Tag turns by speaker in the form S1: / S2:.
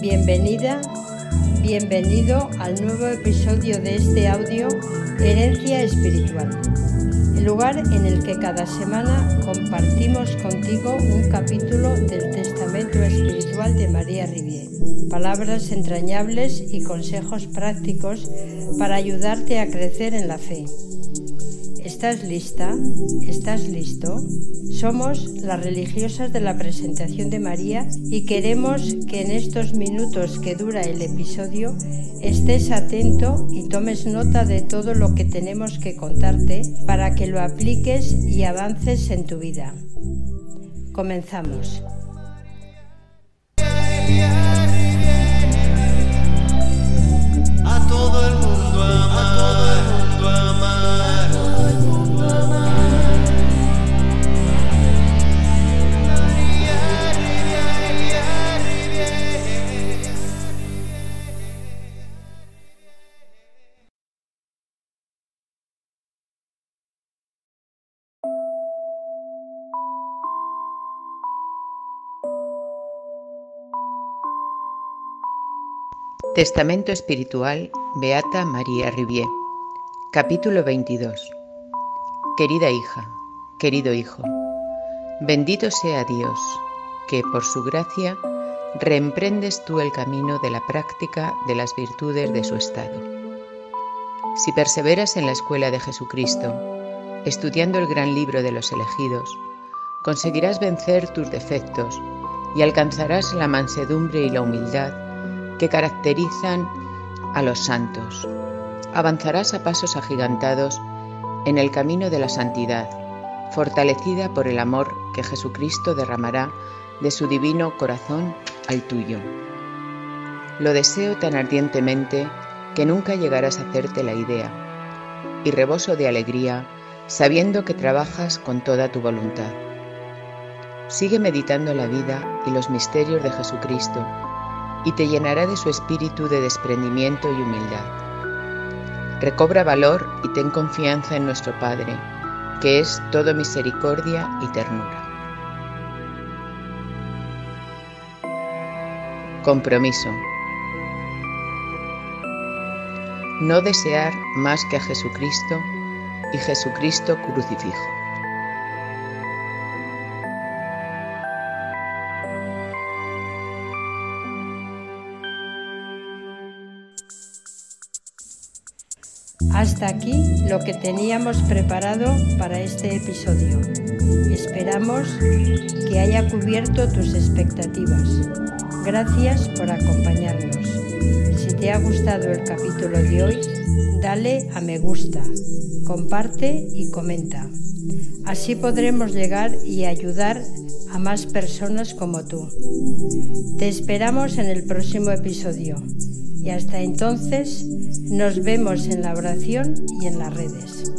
S1: Bienvenida, bienvenido al nuevo episodio de este audio Herencia Espiritual, el lugar en el que cada semana compartimos contigo un capítulo del Testamento Espiritual de María Rivier, palabras entrañables y consejos prácticos para ayudarte a crecer en la fe. ¿Estás lista? ¿Estás listo? Somos las religiosas de la presentación de María y queremos que en estos minutos que dura el episodio estés atento y tomes nota de todo lo que tenemos que contarte para que lo apliques y avances en tu vida. Comenzamos.
S2: Testamento Espiritual Beata María Rivier Capítulo 22 Querida hija, querido hijo, bendito sea Dios, que por su gracia reemprendes tú el camino de la práctica de las virtudes de su estado. Si perseveras en la escuela de Jesucristo, estudiando el gran libro de los elegidos, conseguirás vencer tus defectos y alcanzarás la mansedumbre y la humildad que caracterizan a los santos. Avanzarás a pasos agigantados en el camino de la santidad, fortalecida por el amor que Jesucristo derramará de su divino corazón al tuyo. Lo deseo tan ardientemente que nunca llegarás a hacerte la idea, y reboso de alegría sabiendo que trabajas con toda tu voluntad. Sigue meditando la vida y los misterios de Jesucristo y te llenará de su espíritu de desprendimiento y humildad. Recobra valor y ten confianza en nuestro Padre, que es todo misericordia y ternura. Compromiso. No desear más que a Jesucristo y Jesucristo crucifijo.
S1: Hasta aquí lo que teníamos preparado para este episodio. Esperamos que haya cubierto tus expectativas. Gracias por acompañarnos. Si te ha gustado el capítulo de hoy, dale a me gusta, comparte y comenta. Así podremos llegar y ayudar a más personas como tú. Te esperamos en el próximo episodio y hasta entonces nos vemos en la oración y en las redes.